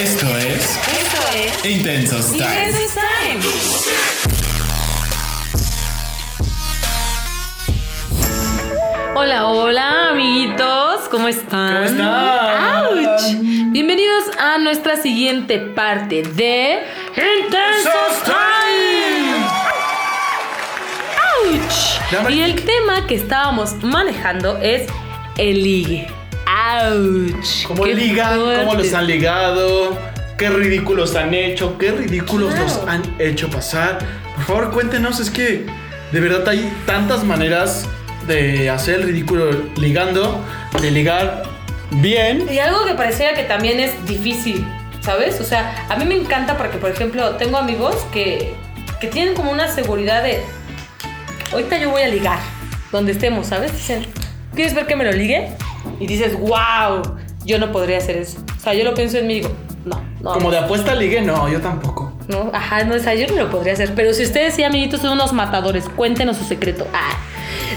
Esto es Esto es Intensos Time. Intensos Time. Hola, hola, amiguitos, ¿cómo están? ¿Cómo están? ¡Auch! Bienvenidos a nuestra siguiente parte de Intensos Time. ¡Auch! Y el tema que estábamos manejando es el ligue. ¡Auch! ¿Cómo ligan? ¿Cómo fuerte. los han ligado? ¿Qué ridículos han hecho? ¿Qué ridículos Claro. los han hecho pasar? Por favor, cuéntenos. Es que de verdad hay tantas maneras de hacer el ridículo ligando, de ligar bien. Y algo que pareciera que también es difícil, ¿sabes? O sea, a mí me encanta porque, por ejemplo, tengo amigos que, que tienen como una seguridad de, ahorita yo voy a ligar, donde estemos, ¿sabes? Dicen, ¿quieres ver que me lo ligue? Y dices, wow, yo no podría hacer eso. O sea, yo lo pienso en mí y digo, no, no. Como de apuesta ligue, no, yo tampoco. No, ajá, no, o sea, yo no lo podría hacer. Pero si ustedes sí, amiguitos, son unos matadores, cuéntenos su secreto. Ah,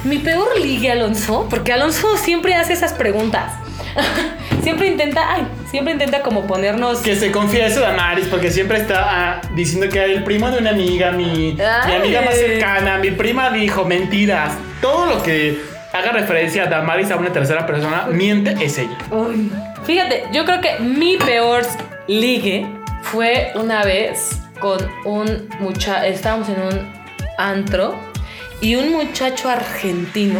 mi peor ligue, Alonso, porque Alonso siempre hace esas preguntas. siempre intenta, ay, siempre intenta como ponernos. Que se confiese Damaris, porque siempre está ah, diciendo que el primo de una amiga, mi, mi amiga más cercana, mi prima dijo mentiras. Todo lo que haga referencia a Damaris a una tercera persona, miente es ella. Fíjate, yo creo que mi peor ligue fue una vez con un muchacho, estábamos en un antro y un muchacho argentino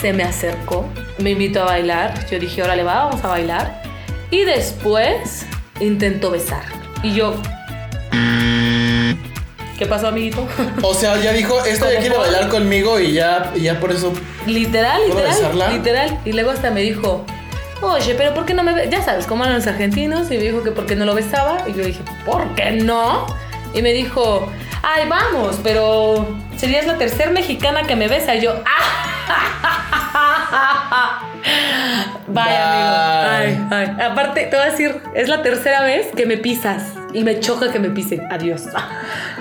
se me acercó, me invitó a bailar, yo dije, órale, va, vamos a bailar. Y después intentó besar. Y yo... ¿Qué pasó, amiguito? O sea, ya dijo, esta ya quiere bailar conmigo y ya, y ya por eso. Literal, ¿Puedo literal. besarla? Literal. Y luego hasta me dijo, oye, pero ¿por qué no me be-?" Ya sabes, cómo eran los argentinos. Y me dijo que por qué no lo besaba. Y yo dije, ¿por qué no? Y me dijo, ay, vamos, pero serías la tercera mexicana que me besa. Y yo, ¡ah! Vaya, amigo. Ay, ay. Aparte, te voy a decir, es la tercera vez que me pisas. Y me choca que me pisen. Adiós.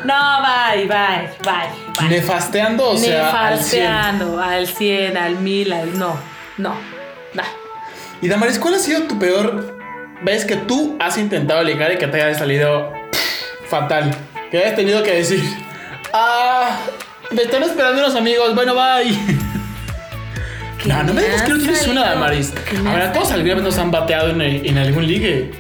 No, bye, bye, bye. bye. Nefasteando, o sea, al 100. Nefasteando, al 100, al 1000, al no, no, no. Y Damaris, ¿cuál ha sido tu peor vez que tú has intentado ligar y que te haya salido fatal? Que hayas tenido que decir, ah, me están esperando unos amigos, bueno, bye. ¿Qué No, no me digas que no tienes una? Damaris. ¿Qué me A ha ver, todos alguna vez nos han bateado en, en algún ligue.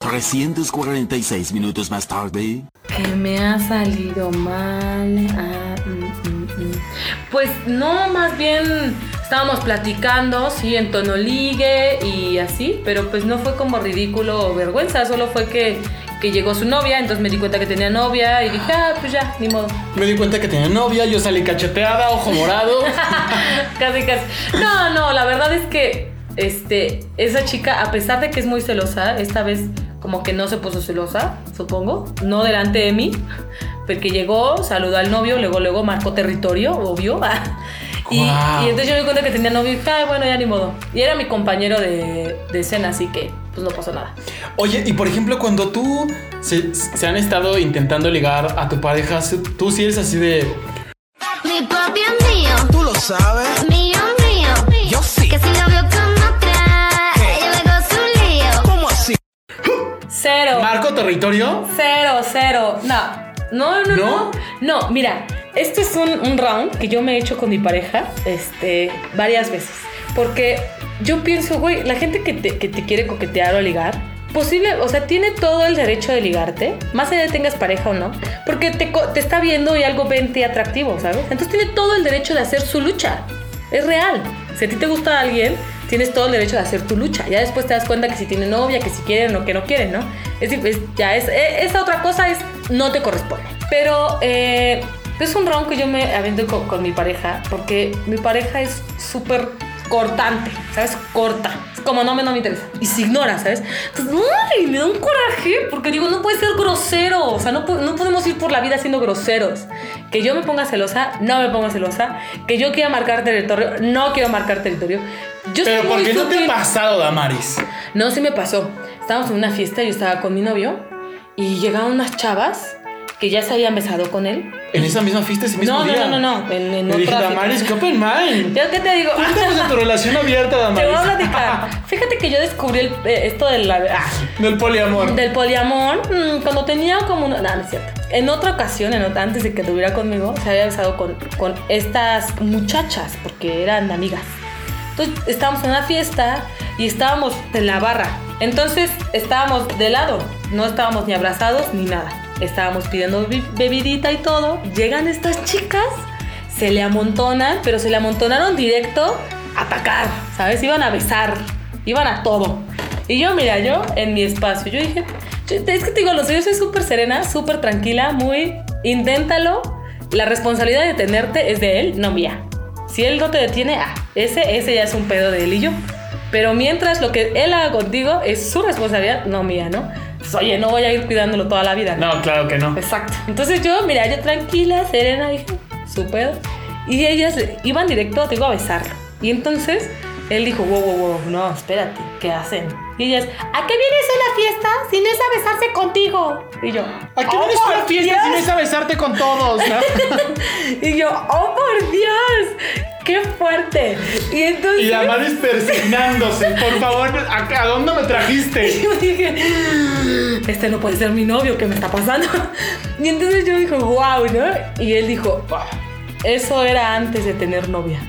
346 minutos más tarde. Que me ha salido mal. ah, mm, mm, mm. Pues no, más bien estábamos platicando, sí, en tono ligue y así, pero pues no fue como ridículo o vergüenza, solo fue que, que llegó su novia, entonces me di cuenta que tenía novia y dije, ah, pues ya, ni modo. Me di cuenta que tenía novia, yo salí cacheteada, ojo morado. casi, casi. No, no, la verdad es que este, esa chica, a pesar de que es muy celosa, esta vez como que no se puso celosa, supongo, no delante de mí, porque llegó, saludó al novio, luego, luego marcó territorio, obvio. Y, y entonces yo me di cuenta que tenía novio y dije, "Ay, bueno, ya ni modo. Y era mi compañero de, de escena, así que pues no pasó nada. Oye, y por ejemplo, cuando tú se, se han estado intentando ligar a tu pareja, tú sí eres así de. Mi papi es mío, Tú lo sabes. mío, mío. Yo sí. Que si lo veo con otra, ella luego su lío. ¿Cómo así? Cero. ¿Marco territorio? Cero, cero. No. No, no, ¿No? no. No, mira, este es un, un round que yo me he hecho con mi pareja este, varias veces. Porque yo pienso, güey, la gente que te, que te quiere coquetear o ligar, posible, o sea, tiene todo el derecho de ligarte, más allá de tengas pareja o no, porque te, te está viendo y algo ven ti atractivo, ¿sabes? Entonces tiene todo el derecho de hacer su lucha. Es real. Si a ti te gusta alguien, tienes todo el derecho de hacer tu lucha. Ya después te das cuenta que si tiene novia, que si quieren o que no quieren, ¿no? Es, es- ya es, e- esa otra cosa es, no te corresponde. Pero eh, es un round que yo me avento con, con mi pareja, porque mi pareja es súper cortante, ¿sabes? Corta. Es como no me, no me interesa. Y se ignora, ¿sabes? Entonces, ¡ay! Me da un coraje, porque digo, no puede ser grosero. O sea, no, no podemos ir por la vida siendo groseros. Que yo me ponga celosa, no me ponga celosa. Que yo quiera marcar territorio, no quiero marcar territorio. Yo Pero soy ¿por muy qué no te ha pasado, Damaris? No, sí me pasó. Estábamos en una fiesta, yo estaba con mi novio y llegaron unas chavas que ya se habían besado con él. En esa misma fiesta, ese mismo No, no, día. no, no, no, en, en Me dije, Damaris, qué open mind. ¿Ya qué te digo? Cuéntanos de tu relación abierta, Te Damaris. voy a platicar. Fíjate que yo descubrí el- eh, esto de la, ah, Del poliamor. del poliamor mm, cuando tenía como una... No, no es cierto. En otra ocasión, en antes de que estuviera conmigo, se había besado con, con estas muchachas, porque eran amigas. Entonces estábamos en una fiesta y estábamos en la barra. Entonces estábamos de lado, no estábamos ni abrazados ni nada. Estábamos pidiendo bi- bebidita y todo. Llegan estas chicas, se le amontonan, pero se le amontonaron directo a atacar, ¿sabes? Iban a besar, iban a todo. Y yo, mira, yo en mi espacio, yo dije, es que te digo, lo sé, yo soy súper serena, súper tranquila, muy, inténtalo. La responsabilidad de detenerte es de él, no mía. Si él no te detiene, ah, ese, ese ya es un pedo de él y yo. Pero mientras lo que él haga contigo es su responsabilidad, no mía, ¿no? Pues, oye, no voy a ir cuidándolo toda la vida. No, claro que no. Exacto. Entonces yo, mira, yo tranquila, serena, dije, su pedo. Y ellas iban directo, te digo, a besarlo. Y entonces él dijo, wow, wow, wow, no, espérate, ¿qué hacen? Y ellas, ¿a qué vienes a una fiesta si no es a besarse contigo? Y yo, ¿A qué "Oh, vienes a por fiesta si no Dios". es a besarte con todos? no? Y yo, oh por Dios, qué fuerte. Y entonces Y Damaris persignándose. Por favor, ¿a, dónde me trajiste? yo dije, este no puede ser mi novio, ¿qué me está pasando? Y entonces yo dije, wow, ¿no? Y él dijo, "Ah, eso era antes de tener novia.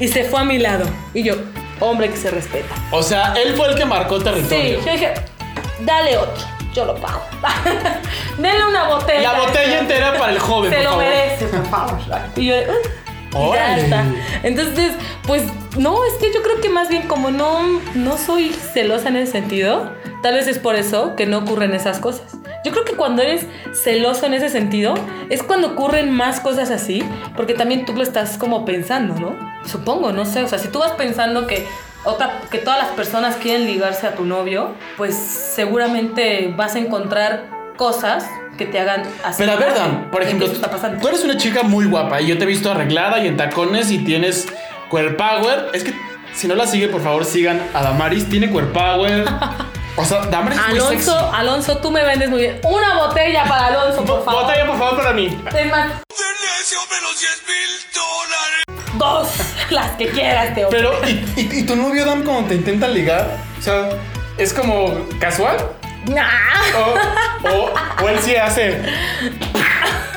Y se fue a mi lado. Y yo, hombre que se respeta. O sea, él fue el que marcó Sí, territorio. yo dije, dale otro, yo lo pago. Denle una botella. La botella entera para el joven, Se por lo favor. merece, por favor. Y yo, "Ah". Y ya está. Entonces, pues no, es que yo creo que más bien como no, no soy celosa en ese sentido, tal vez es por eso que no ocurren esas cosas. Yo creo que cuando eres celoso en ese sentido, es cuando ocurren más cosas así, porque también tú lo estás como pensando, ¿no? Supongo, no sé, o sea, si tú vas pensando que otra, que todas las personas quieren ligarse a tu novio, pues seguramente vas a encontrar cosas que te hagan así. Pero a ver, Dan, por ejemplo, eso está pasando. tú eres una chica muy guapa y yo te he visto arreglada y en tacones y tienes queer power. Es que si no la siguen, por favor, sigan a Damaris. Tiene queer power. O sea, Damaris es muy sexy. Alonso, Alonso, tú me vendes muy bien. Una botella para Alonso, por favor. Botella, por favor, para mí. Es más, dos, las que quieras, te Pero, ¿y, y, y tu novio, Dan, cuando te intenta ligar? O sea, ¿es como casual? O, o, o él sí hace.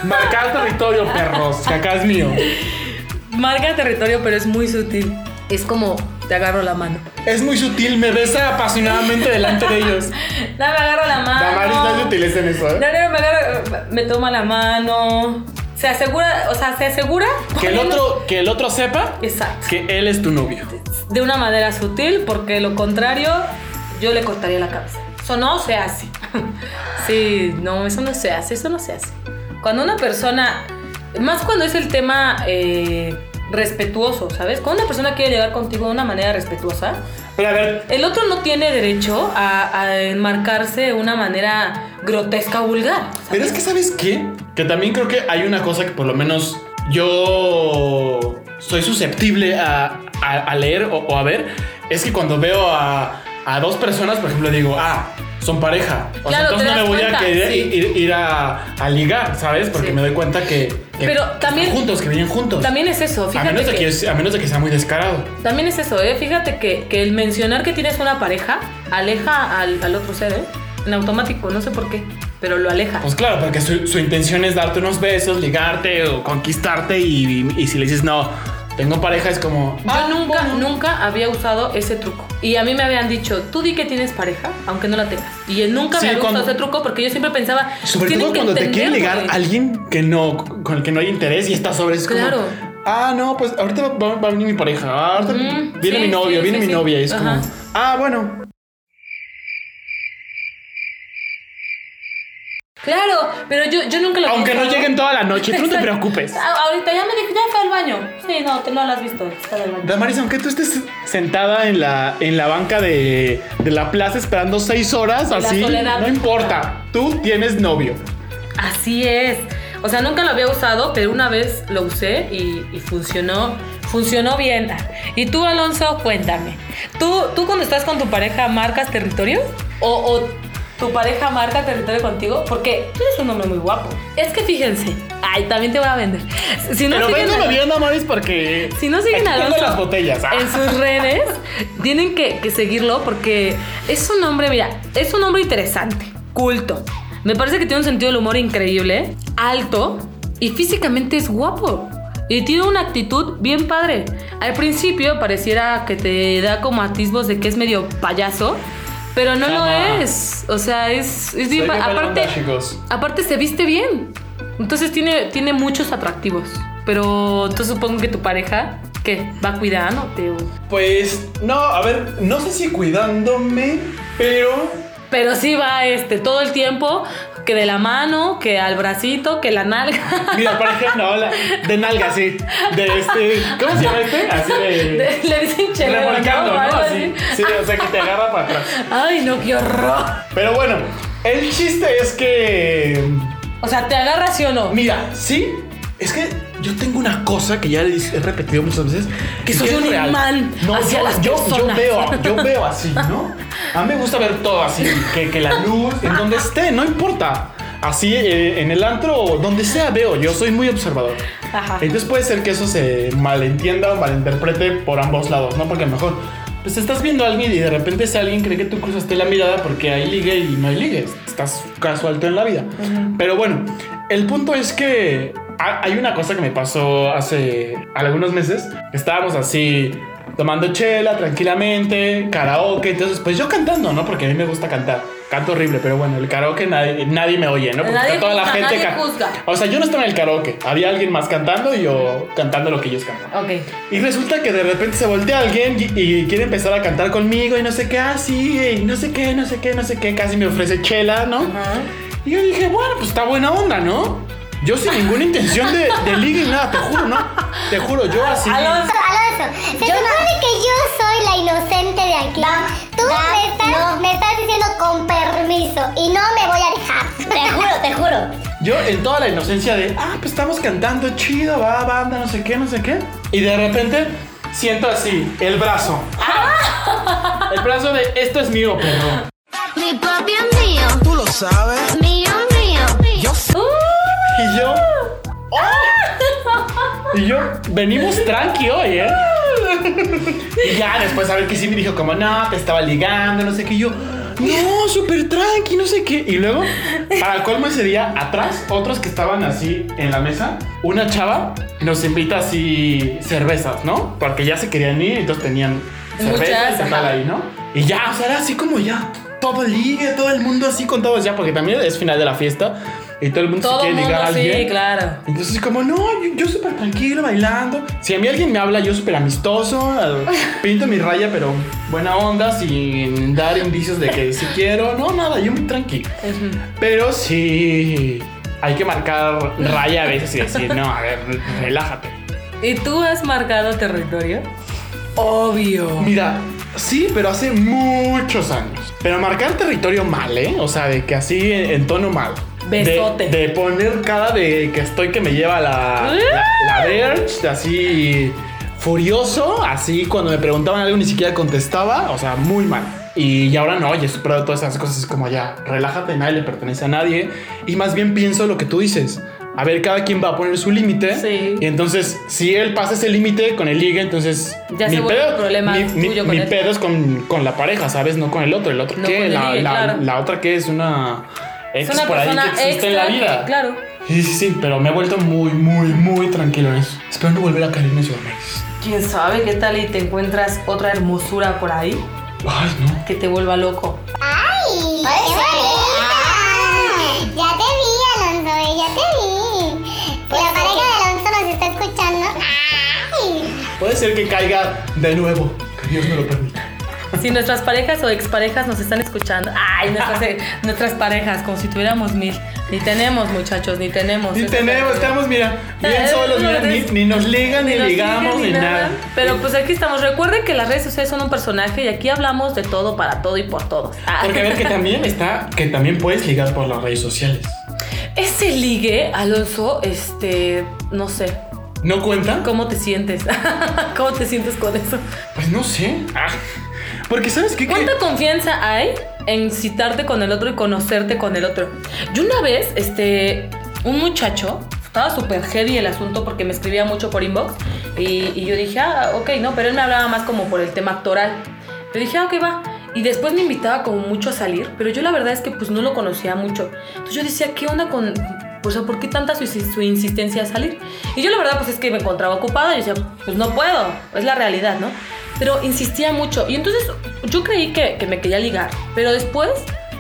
Marcar territorio, perros, que acá es mío. Marca territorio, pero es muy sutil. Es como te agarro la mano. Es muy sutil, me besa apasionadamente delante de ellos. No, me agarro la mano. Damaris no se utiliza en eso, No, ¿eh? no, me agarra, me toma la mano. Se asegura, o sea, se asegura. Que el otro, que el otro sepa Exacto. que él es tu novio. De una manera sutil, porque lo contrario, yo le cortaría la cabeza. Eso no se hace. Sí, no, eso no se hace, eso no se hace. Cuando una persona, más cuando es el tema eh, respetuoso, ¿sabes? Cuando una persona quiere llegar contigo de una manera respetuosa, Pero a ver, el otro no tiene derecho a, a enmarcarse de una manera grotesca o vulgar. ¿sabes? pero es que ¿sabes qué? Que también creo que hay una cosa que por lo menos yo soy susceptible a, a- a leer o, o a ver. Es que cuando veo a, a dos personas, por ejemplo, digo, ah, son pareja. O sea, Claro, entonces te no me voy a querer sí. ir, ir a, a ligar, ¿sabes? Porque Sí. me doy cuenta que, que Pero están también- juntos, que vienen juntos. También es eso, a, fíjate menos de que- que, a menos de que sea muy descarado. También es eso, ¿eh? Fíjate que, que el mencionar que tienes una pareja aleja al, al otro ser, ¿eh? En automático, no sé por qué, pero lo aleja. Pues claro, porque su, su intención es darte unos besos, ligarte o conquistarte y, y si le dices no, tengo pareja es como... Yo "Ah, nunca, bueno". nunca había usado ese truco. Y a mí me habían dicho, tú di que tienes pareja, aunque no la tengas. Y él nunca Sí, me había cuando- usado ese truco porque yo siempre pensaba, Sobre todo cuando te quiere entender, ligar alguien que no, con el que no hay interés y está sobre es como, Claro. Ah, no, pues ahorita va, va a venir mi pareja. ah, ahorita viene sí, mi novio, sí, viene sí, mi sí. novia. Y es Ajá. como, ah, bueno. Claro, pero yo, yo nunca lo Aunque no lleguen toda la noche, tú no te preocupes. Ah, ahorita ya me dijo, ya fue al baño. Sí, no, te, no lo has visto, está del baño. Damaris, aunque tú estés sentada en la, en la banca de, de la plaza esperando seis horas, La así, soledad. no importa. Tú tienes novio. Así es. O sea, nunca lo había usado, pero una vez lo usé y, y funcionó. Funcionó bien. Y tú, Alonso, cuéntame. ¿Tú, ¿Tú cuando estás con tu pareja marcas territorio? ¿O, o tu pareja marca territorio contigo porque tú eres un hombre muy guapo. Es que fíjense, ay, también te voy a vender. Si no Pero véndeme bien, Amaris, porque. si no siguen a Alonso las botellas. ah. en sus redes, tienen que, que seguirlo porque es un hombre, mira, es un hombre interesante, culto. Me parece que tiene un sentido del humor increíble, alto y físicamente es guapo. Y tiene una actitud bien padre. Al principio pareciera que te da como atisbos de que es medio payaso, pero no lo es. O sea, es, bien aparte, chicos. aparte se viste bien. Entonces tiene, tiene muchos atractivos. Pero entonces supongo que tu pareja, ¿qué? ¿Va cuidándote? o- Pues, no, a ver, no sé si cuidándome, pero. Pero sí va este todo el tiempo, que de la mano, que al bracito, que la nalga. Mira, por ejemplo, la- de nalga, sí. De este. ¿Cómo se llama este? Así de. De- le dicen chelero, ¿no? Así. Sí, o sea, que te agarra para atrás. Ay, no, qué horror. Pero bueno, el chiste es que. O sea, ¿te agarra sí o no? Mira, sí, es que yo tengo una cosa que ya he repetido muchas veces. Que soy un imán No, hacia yo, las yo, yo personas. veo, yo veo así, ¿no? A mí me gusta ver todo así, que, que la luz, en donde esté, no importa. Así, eh, en el antro o donde sea, veo. Yo soy muy observador. Ajá. Entonces puede ser que eso se malentienda o malinterprete por ambos lados, ¿no? Porque a lo mejor, pues estás viendo a alguien y de repente ese alguien cree que tú cruzaste la mirada porque hay ligue y no hay ligue. Estás casual tú en la vida. Pero bueno, el punto es que hay una cosa que me pasó hace algunos meses. Estábamos así tomando chela tranquilamente, karaoke. Entonces, pues yo cantando, ¿no? Porque a mí me gusta cantar. Canto horrible, pero bueno, el karaoke nadie, nadie me oye, ¿no? Porque Nadie toda la juzga, gente nadie juzga. O sea, yo no estaba en el karaoke. Había alguien más cantando y yo cantando lo que ellos cantan. Ok. Y resulta que de repente se voltea alguien y, y quiere empezar a cantar conmigo y no sé qué, así, y no sé qué, no sé qué, no sé qué. Casi me ofrece chela, ¿no? Ajá. Y yo dije, bueno, pues está buena onda, ¿no? Yo sin ninguna intención de, de ligue ni nada, te juro, ¿no? Te juro, yo así. Alonso, Alonso, se supone que yo soy la inocente de aquí. Tú me, estás, me estás diciendo con permiso y no me voy a dejar. Te juro, te juro. Yo en toda la inocencia de, ah, pues estamos cantando chido, va, banda, no sé qué, no sé qué. Y de repente siento así, el brazo. ¡Ah! El brazo de, esto es mío, perro. Mi papi es mío, Tú lo sabes. mío. Y yo. ¡oh! Y yo, venimos tranqui hoy, ¿eh? Y ya después a ver que sí me dijo como, no, te estaba ligando, no sé qué. Y yo, no, súper tranqui, no sé qué. Y luego, para colmo ese día, atrás, otros que estaban así en la mesa, una chava nos invita así cervezas, ¿no? Porque ya se querían ir, entonces tenían cervezas y tal ahí, ¿no? Y ya, o sea, era así como ya, todo ligue, todo el mundo así con todos ya, porque también es final de la fiesta y todo el mundo todo se quiere mundo ligar a alguien. sí, claro. Entonces, como, no, yo, yo súper tranquilo, bailando. Si a mí alguien me habla, yo súper amistoso, pinto mi raya, pero buena onda, sin dar indicios de que si quiero. No, nada, yo muy tranquilo. Ujú. Pero sí, hay que marcar raya a veces y decir, no, a ver, relájate. ¿Y tú has marcado territorio? Obvio. Mira, sí, pero hace muchos años. Pero marcar territorio mal, ¿eh? O sea, de que así en, en tono mal. De- Besote. De, poner cara de que estoy que me lleva la, la, la Verge, así furioso, así cuando me preguntaban algo ni siquiera contestaba, o sea, muy mal. Y, y ahora no, ya he superado todas esas cosas, es como ya, relájate, nadie le pertenece a nadie. Y más bien pienso lo que tú dices. A ver, cada quien va a poner su límite. Sí. Y entonces, si él pasa ese límite con el ligue, entonces. Ya se vuelve un problema mi, mi- tuyo con mi pedo es con, con la pareja, ¿sabes? No con el otro. ¿El otro No la, la- claro. la otra que es una ex Es una por ahí persona que existe en la vida. claro. Sí, sí, sí, pero me he vuelto muy, muy, muy tranquilo en eso. Espero no volver a caer en eso. ¿Quién sabe qué tal y te encuentras otra hermosura por ahí Ay, no. que te vuelva loco? ¡Ay! ¡Qué bonita! Ya te vi, Alonso, eh, ya te vi. Si la pareja de Alonso nos está escuchando. ¡Ay! Puede ser que caiga de nuevo. Que Dios me lo permita. Si nuestras parejas o exparejas nos están escuchando, ay, nuestras, eh, nuestras parejas, como si tuviéramos mil. Ni tenemos, muchachos, ni tenemos. Ni Eso tenemos, es- estamos, mira, bien Eh, solos, mira, ni, nos ligan, ni, nos ligamos, ni nada. Pero pues aquí estamos. Recuerden que las redes sociales son un personaje y aquí hablamos de todo, para todo y por todos. Ah. Porque a ver que también está, que también puedes ligar por las redes sociales. Ese ligue, Alonso, este, no sé. ¿No cuenta? ¿Cómo te sientes? ¿Cómo te sientes con eso? Pues no sé. Ah, porque sabes qué? ¿Cuánta confianza hay en citarte con el otro y conocerte con el otro. Yo una vez, este, un muchacho, estaba súper heavy el asunto porque me escribía mucho por inbox y, y yo dije, ah, ok, no, pero él me hablaba más como por el tema actoral. Yo dije, ah, ok, va. Y después me invitaba como mucho a salir, pero yo la verdad es que pues no lo conocía mucho. Entonces yo decía, ¿qué onda con, pues, ¿por qué tanta su, su insistencia a salir? Y yo la verdad pues es que me encontraba ocupada y decía, pues no puedo, es la realidad, ¿no? Pero insistía mucho. Y entonces yo creí que, que me quería ligar, pero después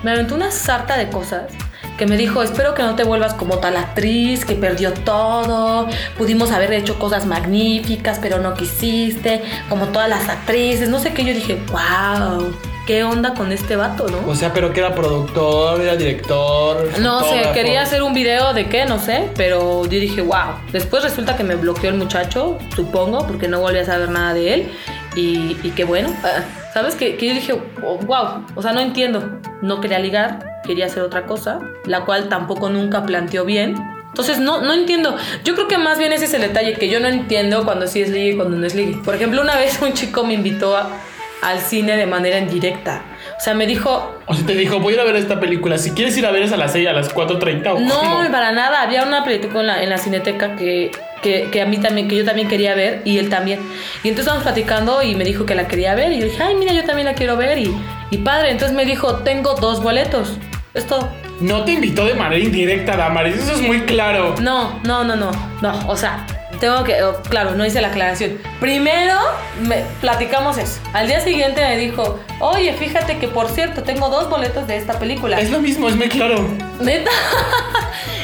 me aventó una sarta de cosas que me dijo, espero que no te vuelvas como tal actriz, que perdió todo, pudimos haber hecho cosas magníficas, pero no quisiste, como todas las actrices, no sé qué, yo dije, wow, ¿qué onda con este vato, no? O sea, pero que era productor, era director. No sé, quería hacer un video de qué, no sé, pero yo dije, wow. Después resulta que me bloqueó el muchacho, supongo, porque no volví a saber nada de él. Y, y que bueno, ah, ¿sabes? Que, que yo dije, wow, o sea, no entiendo. No quería ligar, quería hacer otra cosa, la cual tampoco nunca planteó bien. Entonces, no, no entiendo. Yo creo que más bien ese es el detalle, que yo no entiendo cuando sí es ligue y cuando no es ligue. Por ejemplo, una vez un chico me invitó a- al cine de manera indirecta. O sea, me dijo, O sea, te dijo, voy a ir a ver esta película. Si quieres ir a ver es a las 6, a las 4.30 o No, cómo? para nada. Había una película en la, en la cineteca que, que, que a mí también, que yo también quería ver y él también. Y entonces estábamos platicando y me dijo que la quería ver y yo dije, ay, mira, yo también la quiero ver y, y padre. Entonces me dijo, tengo dos boletos. Es todo. No te invitó de manera indirecta, Damaris. Eso es muy claro. No, no, no, no. No, o sea, tengo que, oh, claro, no hice la aclaración. Primero me, platicamos eso. Al día siguiente me dijo, oye, fíjate que por cierto, tengo dos boletos de esta película. Es lo mismo, es muy claro. Neta.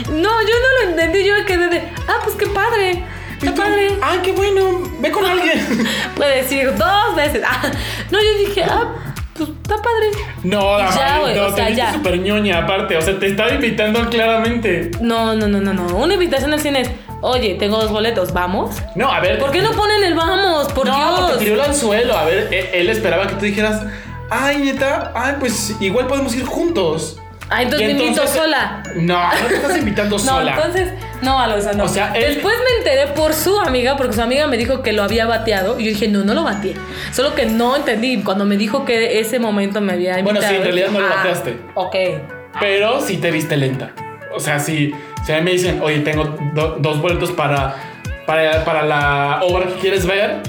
No, yo no lo entendí. Yo me quedé de, ah, pues qué padre. Está padre. Ah, qué bueno. Ve con alguien. Puede decir dos veces. Ah, no, yo dije, ah, pues está padre. No, Ya, Damaris, güey, no, o sea, te viste ya. súper ñoña aparte. O sea, te estaba invitando claramente. No, no, no, no, no. Una invitación al cine es, oye, tengo dos boletos, ¿vamos? No, a ver. ¿Por qué no ponen el vamos? Por no, Dios. tiró el anzuelo. A ver, él, él esperaba que tú dijeras, ay, neta, ay, pues igual podemos ir juntos. Ah, entonces me invito sola. No, no te estás invitando No, sola. entonces, no, Alosa, no. O sea, él- Después me enteré por su amiga, porque su amiga me dijo que lo había bateado. Y yo dije, no, no lo bateé. Solo que no entendí. Cuando me dijo que ese momento me había invitado. Bueno, sí, en realidad no lo ah, bateaste. Ok. Pero sí te viste lenta. O sea, si, si a mí me dicen, oye, tengo do- dos boletos para, para, para la obra que quieres ver,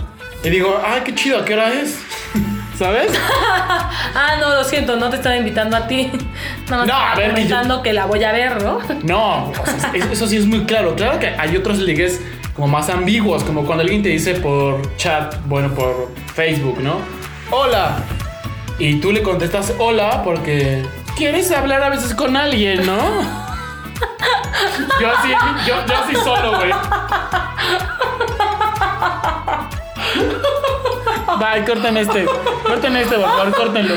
y digo, ay, qué chido, ¿a qué hora es? ¿Sabes? Ah, no, lo siento, no te estaba invitando a ti. Nada más No, a ver, que yo- comentando que la voy a ver, ¿no? No, o sea, eso, eso sí es muy claro. Claro que hay otros ligues como más ambiguos, como cuando alguien te dice por chat, bueno, por Facebook, ¿no? Hola. Y tú le contestas hola porque quieres hablar a veces con alguien, ¿no? Yo así, yo, yo así solo, güey. Bye, corten este. Corten este, por favor, córtenlo.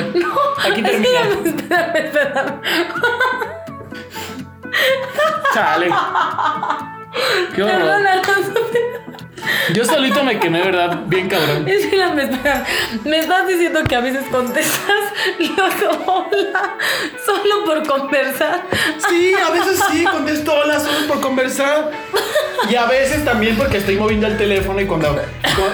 Aquí termina. Espérame, espérame. Chale. Qué horror. Perdón, Alonso. Yo solito me quemé, ¿verdad? Bien cabrón. Espérame, espérame. Me estás diciendo que a veces contestas los hola solo por conversar. Sí, a veces sí, contesto hola solo por conversar. Y a veces también porque estoy moviendo el teléfono y cuando,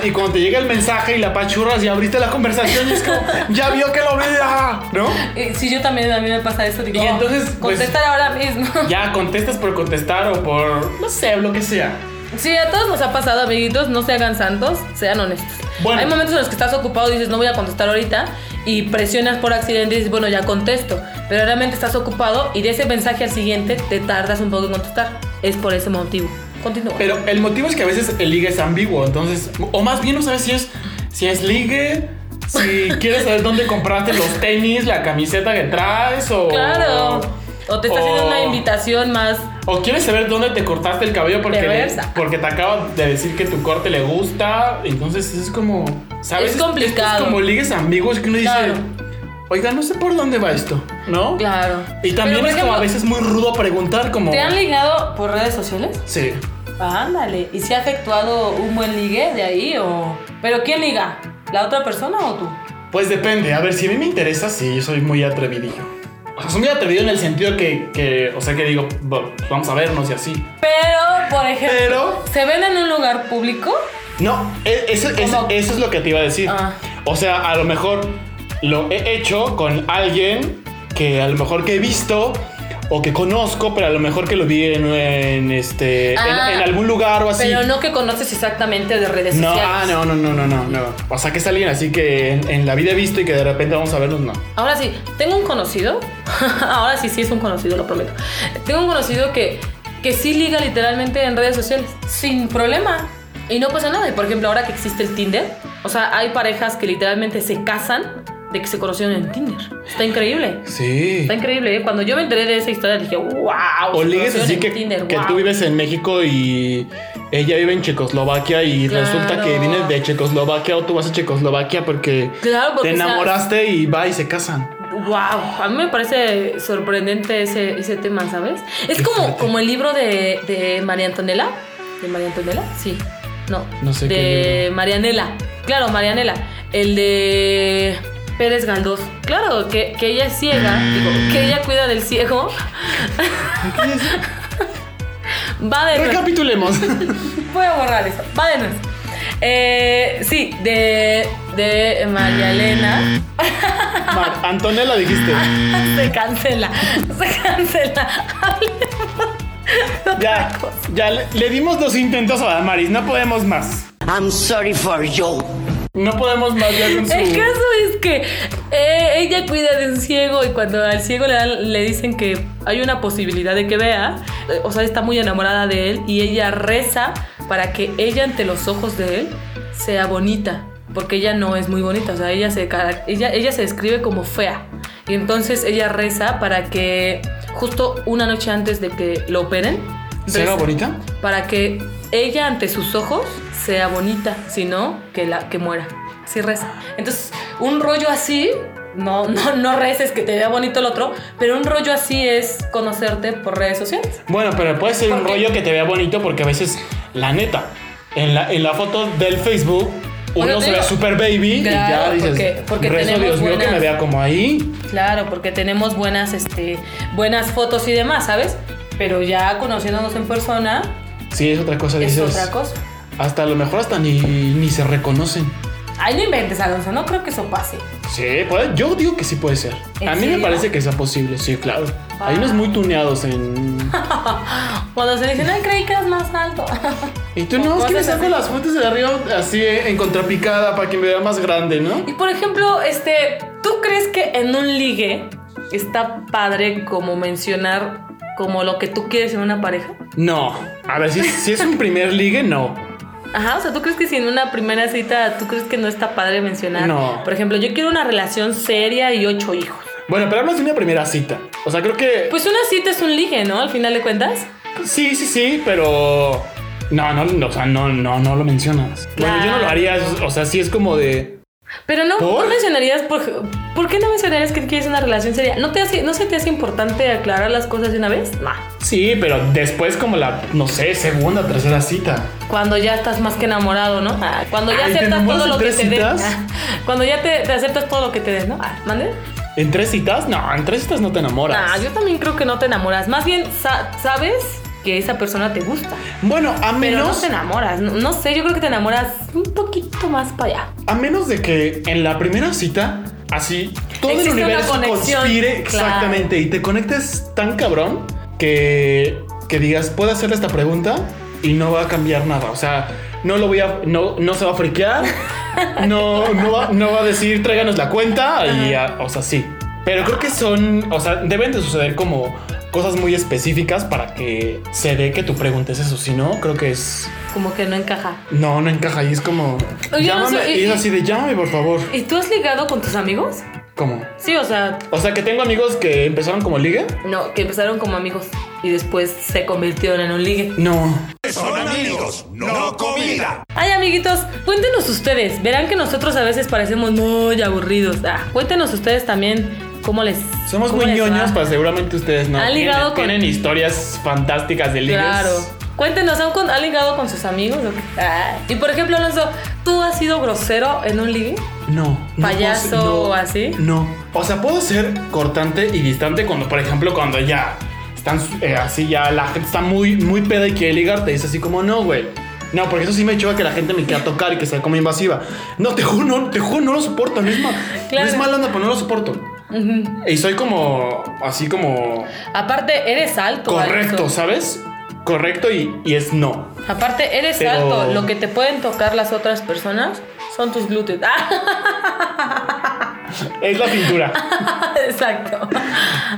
y cuando te llega el mensaje y la pachurras y abriste la conversación y es como, ya vio que lo vea, ¿no? Eh, Sí, yo también, a mí me pasa eso. Digo, Y entonces, pues- contestar ahora mismo. Ya contestas por contestar o por, no sé, lo que sea. Sí, a todos nos ha pasado, amiguitos. No se hagan santos, sean honestos. Bueno. Hay momentos en los que estás ocupado y dices, no voy a contestar ahorita. Y presionas por accidente y dices, bueno, ya contesto. Pero realmente estás ocupado y de ese mensaje al siguiente te tardas un poco en contestar. Es por ese motivo. Continúa. Pero el motivo es que a veces el ligue es ambiguo, entonces, o más bien no sabes si es, si es ligue, si quieres saber dónde compraste los tenis, la camiseta que traes o... claro. O te está haciendo una invitación más. O quieres saber dónde te cortaste el cabello porque, Reversa. porque te acaba de decir que tu corte le gusta. Entonces es como. ¿Sabes? Es complicado. Es como ligues ambiguos que uno dice. Claro. Oiga, no sé por dónde va esto, ¿no? Claro. Y también Pero, es como a ejemplo, veces muy rudo preguntar, como. ¿Te han ligado por redes sociales? Sí. Ándale. ¿Y si ha efectuado un buen ligue de ahí o.? ¿Pero quién liga? ¿La otra persona o tú? Pues depende. A ver, si a mí me interesa, sí, yo soy muy atrevidillo. O sea, soy muy atrevido en el sentido que, que o sea, que digo, "Va- vamos a vernos y así. Pero, por ejemplo, Pero- ¿se ven en un lugar público? No, e- eso, eso- eso es lo que te iba a decir. Ah. O sea, a lo mejor lo he hecho con alguien que a lo mejor que he visto o que conozco, pero a lo mejor que lo vi en, en, este en- Ah, en, algún lugar o así. Pero no que conoces exactamente de redes No, sociales. ah, no, no, no, no, no, no. O sea, que es alguien así que en, en la vida he visto y que de repente vamos a verlos, no. Ahora sí, tengo un conocido. Ahora sí, sí es un conocido, lo prometo. Tengo un conocido que, que sí liga literalmente en redes sociales. Sin problema. Y no pasa nada. Por ejemplo, ahora que existe el Tinder, o sea, hay parejas que literalmente se casan de que se conocieron en Tinder. Está increíble. Sí. Está increíble, ¿eh? Cuando yo me enteré de esa historia dije, wow. O ligues así que, Tinder, que wow". tú vives en México y ella vive en Checoslovaquia y Claro. resulta que vienes de Checoslovaquia o tú vas a Checoslovaquia porque, Claro, porque, te enamoraste y va y se casan. Wow, a mí me parece sorprendente ese, ese tema, ¿sabes? Es Qué como, fuerte. como el libro de, de María Antonella. ¿De María Antonella? Sí. No. No sé de qué Marianela. Claro, Marianela. El de Pérez Galdós. Claro, que, que ella es ciega. Digo, que ella cuida del ciego. Va de nuevo. Recapitulemos. Voy a borrar eso. Va de nuevo. Eh, sí, de, de María Elena. Mar, Antonella dijiste. Se cancela. Se cancela. Ya, ya le, le dimos dos intentos a Damaris, no podemos más. I'm sorry for you. No podemos más ya con su... El caso es que eh, ella cuida de un ciego y cuando al ciego le, dan- le dicen que hay una posibilidad de que vea, eh, o sea, está muy enamorada de él y ella reza para que ella ante los ojos de él sea bonita, porque ella no es muy bonita, o sea, ella se, ella, ella se describe como fea. Y entonces ella reza para que justo una noche antes de que lo operen, ¿Será bonita? para que ella ante sus ojos sea bonita, sino que la que muera. Sí reza. Entonces, un rollo así, no, no, no reces que te vea bonito el otro, pero un rollo así es conocerte por redes sociales. Bueno, pero puede ser un rollo que te vea bonito porque a veces, la neta, en la, en la foto del Facebook, uno se ve super baby y ya dices, porque- porque rezo tenemos Dios mío que me vea como ahí. Claro, porque tenemos buenas, este, buenas fotos y demás, ¿sabes? Pero ya conociéndonos en persona Sí, es otra cosa, es dices. otra cosa. Hasta a lo mejor hasta ni, ni se reconocen. Ay, no inventes, Alonso, no creo que eso pase. Sí, puede- yo digo que sí puede ser. ¿En A mí me parece que sea posible, sí, claro. Hay unos muy tuneados en... Cuando se dicen, ay, creí que eras más alto. Y tú no, es que me saco las fotos de arriba así en contrapicada para que me vea más grande, ¿no? Y por ejemplo, este, ¿tú crees que en un ligue está padre como mencionar como lo que tú quieres en una pareja? No. A ver, si, si es un primer ligue, no. Ajá, o sea, ¿tú crees que si en una primera cita, tú crees que no está padre mencionar? No. Por ejemplo, yo quiero una relación seria y ocho hijos. Bueno, pero hablas de una primera cita. O sea, creo que... Pues una cita es un ligue, ¿no? Al final de cuentas. Sí, sí, sí, pero... No, no, o sea, no, no, no lo mencionas. Bueno, yo no lo haría, o sea, sí es como de... Pero no, ¿Por? no mencionarías, por, ¿por qué no mencionarías que quieres una relación seria? ¿No, te hace, ¿No se te hace importante aclarar las cosas de una vez? No. Sí, pero después como la, no sé, segunda, tercera cita. Cuando ya estás más que enamorado, ¿no? Ah, cuando ya Ay, ¿te aceptas todo lo que te den. Ah, Cuando ya te, te aceptas todo lo que te den, ¿no? Ah, ¿Mande? ¿En tres citas? No, en tres citas no te enamoras. Ah, yo también creo que no te enamoras. Más bien, sa- sabes que esa persona te gusta. Bueno, a Pero menos... no te enamoras. No, no sé, yo creo que te enamoras un poquito más para allá. A menos de que en la primera cita, así, todo Existe el universo conspire claro. exactamente y te conectes tan cabrón que, que digas, puedo hacerle esta pregunta y no va a cambiar nada. O sea, no lo voy a, no, no se va a friquear, no, no, va, no va a decir, tráiganos la cuenta y, o sea, sí. Pero creo que son, o sea, deben de suceder como cosas muy específicas para que se dé que tú preguntes eso. Si no, creo que es... Como que no encaja. No, no encaja y es como... Oye, no llámame, sé, y es y- así de llámame, por favor. ¿Y tú has ligado con tus amigos? ¿Cómo? Sí, o sea, O sea, que tengo amigos que empezaron como liga. no, que empezaron como amigos y después se convirtieron en un ligue. No. Son amigos, no comida. Ay, amiguitos, cuéntenos ustedes. Verán que nosotros a veces parecemos muy aburridos. Ah, cuéntenos ustedes también cómo les. Somos cómo muy les ñoños, pero seguramente ustedes no. ¿Han ligado tienen, con- tienen historias fantásticas de ligas. Claro. Cuéntenos, ¿han, han ligado con sus amigos? Ah, Y por ejemplo, Alonso, ¿tú has sido grosero en un ligue? No. no ¿Payaso ser- no, o así? No. O sea, puedo ser cortante y distante cuando, por ejemplo, cuando ya están eh, así, ya la gente está muy, muy peda y quiere ligar, te dice así como, no, güey. No, porque eso sí me choca que la gente me quiera tocar y que sea como invasiva. No, te juro, no, te juro, no lo soporto. No es, ma- Claro. no es mala onda, pero no lo soporto. Y soy como, así como Aparte, eres alto. correcto. ¿sabes? Correcto y, y es no. Aparte, eres Pero- alto. Lo que te pueden tocar las otras personas son tus glúteos. Es la pintura. Exacto.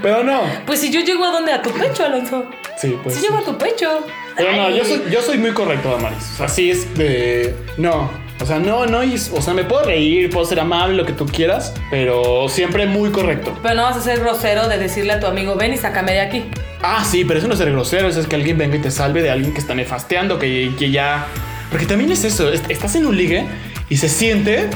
Pero no. Pues si yo llego a donde? A tu pecho, Alonso. Sí, pues. Si llego a tu pecho. Pero no, yo soy, yo soy muy correcto, Damaris. O sea, sí es de. No. O sea, no, no. y- O sea, me puedo reír, puedo ser amable, lo que tú quieras, pero siempre muy correcto. Pero no vas a ser grosero de decirle a tu amigo, ven y sácame de aquí. Ah, sí, pero eso no es ser grosero, eso es que alguien venga y te salve de alguien que está nefasteando, que, que ya. Porque también es eso, est- estás en un ligue y se siente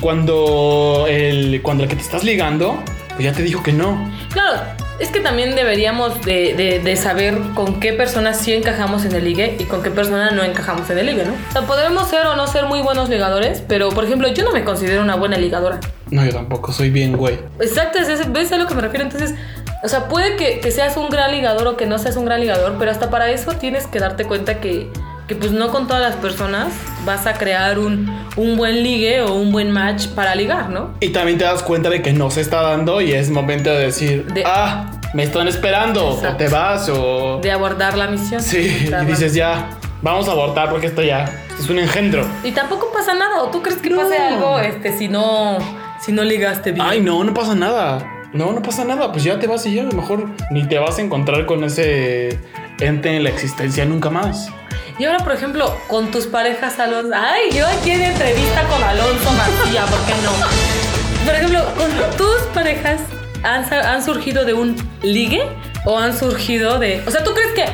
cuando el, cuando el que te estás ligando, pues ya te dijo que no. Claro, es que también deberíamos de, de- de saber con qué personas sí encajamos en el ligue y con qué personas no encajamos en el ligue, ¿no? O sea, podemos ser o no ser muy buenos ligadores, pero por ejemplo, yo no me considero una buena ligadora. No, yo tampoco, soy bien güey. Exacto, ¿ves a lo que me refiero? Entonces, o sea, puede que, que seas un gran ligador o que no seas un gran ligador, pero hasta para eso tienes que darte cuenta que, que pues no con todas las personas vas a crear un, un buen ligue o un buen match para ligar, ¿no? Y también te das cuenta de que no se está dando y es momento de decir, De- ah, me están esperando, o te vas, o... De abordar la misión. Sí, y dices ya, vamos a abortar porque esto ya es un engendro. Y tampoco pasa nada, ¿o tú crees que No. pase algo este, si no, si no ligaste bien? Ay, no, no pasa nada. No, no pasa nada. Pues ya te vas y ya a lo mejor ni te vas a encontrar con ese ente en la existencia nunca más. Y ahora, por ejemplo, con tus parejas, Alonso. Ay, yo aquí en entrevista con Alonso García, ¿por qué no? Por ejemplo, con tus parejas, ¿han, han surgido de un ligue o han surgido de. O sea, ¿tú crees que.?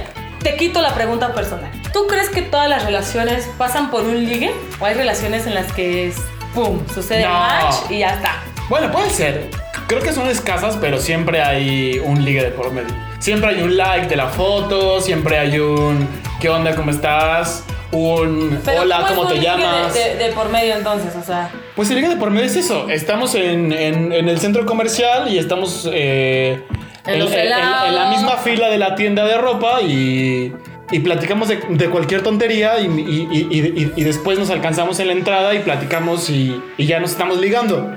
Te quito la pregunta personal. ¿Tú crees que todas las relaciones pasan por un ligue? ¿O hay relaciones en las que es. ¡Pum! Sucede No. match y ya está. Bueno, puede ser. Creo que son escasas, pero siempre hay un ligue de por medio. Siempre hay un like de la foto, siempre hay un ¿qué onda? ¿Cómo estás? Un Pero hola, ¿cómo te de- llamas? De, de por medio entonces, o sea. Pues el ligue de por medio es eso. Estamos en, en- en el centro comercial y estamos eh, En la misma fila de la tienda de ropa y, y platicamos de, de cualquier tontería y, y- y- después nos alcanzamos en la entrada y platicamos y, y ya nos estamos ligando.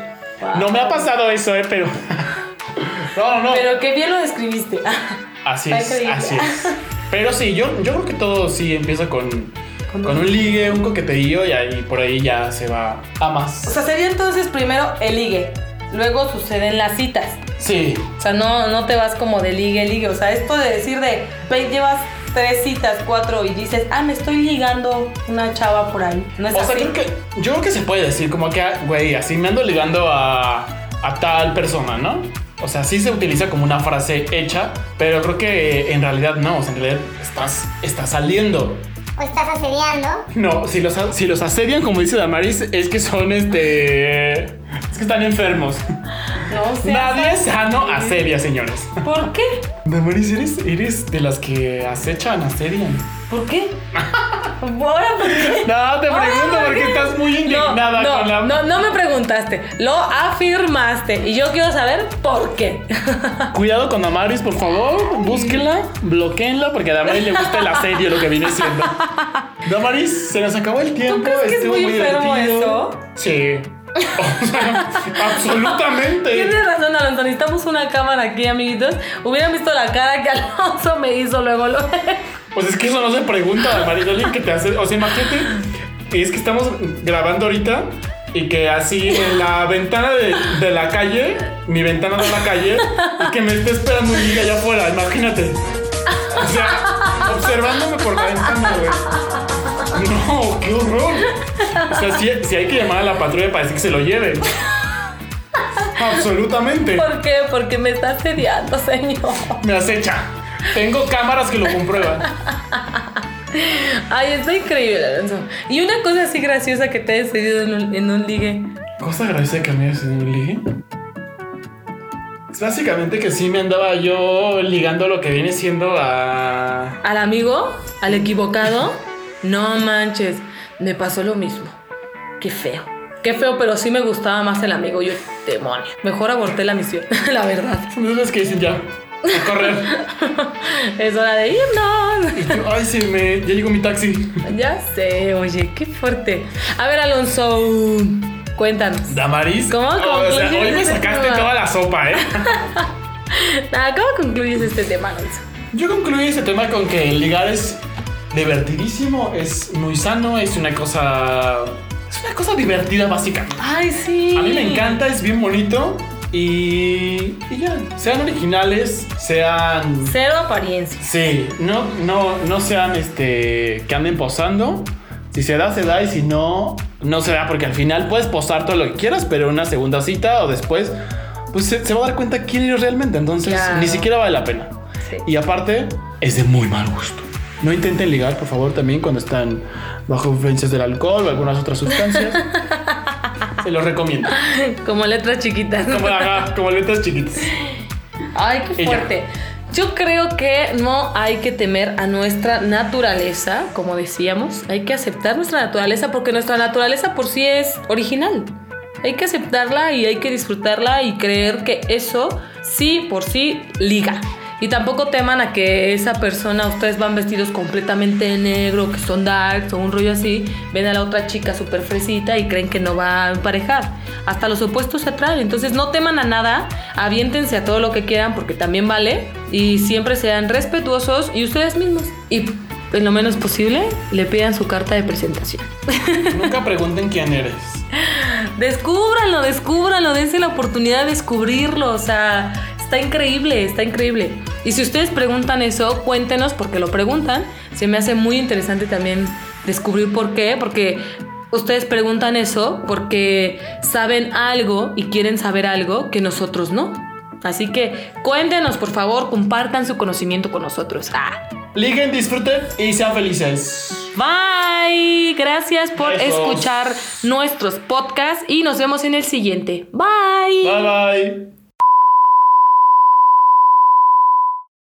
No me ha pasado eso, eh, pero... no, no, no. Pero qué bien lo describiste. Así es, así es. Pero sí, yo, yo creo que todo sí empieza con, Con con un- ligue, un coqueteillo y ahí por ahí ya se va a más. O sea, sería entonces primero el ligue. Luego suceden las citas. Sí, O sea, no, no te vas como de ligue, ligue. O sea, esto de decir de, ve, llevas tres citas, cuatro y dices, ah, me estoy ligando una chava por ahí. No es O sea, así. creo que yo creo que se puede decir como que, ah, güey, así me ando ligando a, a tal persona, ¿no? O sea, sí se utiliza como una frase hecha, pero creo que en realidad no, o sea, en realidad estás, estás saliendo. ¿O estás asediando? No, si los, si los asedian, como dice Damaris, es que son este... Es que están enfermos. No seas Nadie sano asedia, señores. ¿Por qué? Damaris, ¿eres, eres de las que acechan, asedian. ¿Por qué? Ahora, ¿por qué? No, te pregunto ¿por porque estás muy indignada no, no, con la... No, no me preguntaste, lo afirmaste y yo quiero saber por qué. Cuidado con Damaris, por favor. Búsquenla, bloqueenla, porque a Damaris le gusta el asedio, lo que viene siendo. Damaris, se nos acabó el tiempo. crees que es muy enfermo eso? Sí. O sea, absolutamente. Tienes razón, Alonso. Necesitamos una cámara aquí, amiguitos. Hubieran visto la cara que Alonso me hizo luego. luego. Pues es que eso no se pregunta, Damaris. Alguien que te hace. O sea, imagínate. Es que estamos grabando ahorita. Y que así en la ventana de, de la calle, mi ventana de la calle, y que me esté esperando un liga allá afuera, imagínate. O sea, observándome por la ventana, güey. No, qué horror. O sea, si, si hay que llamar a la patrulla para decir que se lo lleven. Absolutamente. ¿Por qué? Porque me está asediando, señor. Me acecha. Tengo cámaras que lo comprueban. Ay, está increíble, Alonso. Y una cosa así graciosa que te he cedido en un, en un ligue. Cosa graciosa que me hayas en un ligue. Es básicamente que sí me andaba yo ligando lo que viene siendo a. Al amigo, al equivocado, no manches, me pasó lo mismo. Qué feo. Qué feo, pero sí me gustaba más el amigo. Yo, demonio. Mejor aborté la misión, la verdad. De esas que dicen ya. A correr. Es hora de irnos. Y yo, ay, sí, me. Ya llegó mi taxi. Ya sé, oye, qué fuerte. A ver, Alonso, Cuéntanos. Damaris. ¿Cómo Oh, o sea, hoy me este sacaste tema? toda la sopa, ¿eh? Nada, ¿Cómo concluyes este tema, Alonso? Yo concluí este tema con que el ligar es divertidísimo, es muy sano, es una cosa. Es una cosa divertida, básicamente. Ay, sí. A mí me encanta, es bien bonito. Y, y ya, sean originales, sean. Cero apariencia. Sí, no, no, no sean este. que anden posando. Si se da, se da, y si no, no se da, porque al final puedes posar todo lo que quieras, pero en una segunda cita o después, pues se, se va a dar cuenta quién eres realmente. Entonces, Claro. ni siquiera vale la pena. Sí. Y aparte, es de muy mal gusto. No intenten ligar, por favor, también cuando están bajo influencias del alcohol o algunas otras sustancias. se los recomiendo. Como letras chiquitas. Como, ajá, como letras chiquitas. Ay, qué fuerte. Yo creo que no hay que temer a nuestra naturaleza, como decíamos. Hay que aceptar nuestra naturaleza porque nuestra naturaleza por sí es original. Hay que aceptarla y hay que disfrutarla y creer que eso sí por sí liga. Y tampoco teman a que esa persona, ustedes van vestidos completamente de negro, que son darks o un rollo así, ven a la otra chica súper fresita y creen que no va a emparejar. Hasta los opuestos se atraen. Entonces no teman a nada, aviéntense a todo lo que quieran porque también vale. Y siempre sean respetuosos y ustedes mismos. Y en lo menos posible le pidan su carta de presentación. Nunca pregunten quién eres. Descúbranlo, descúbranlo, dense la oportunidad de descubrirlo. O sea, está increíble, está increíble. Y si ustedes preguntan eso, cuéntenos porque lo preguntan. Se me hace muy interesante también descubrir por qué, porque ustedes preguntan eso porque saben algo y quieren saber algo que nosotros no. Así que cuéntenos, por favor, compartan su conocimiento con nosotros. Ah. Liguen, disfruten y sean felices. Bye. Gracias por Besos. escuchar nuestros podcasts y nos vemos en el siguiente. Bye. Bye bye.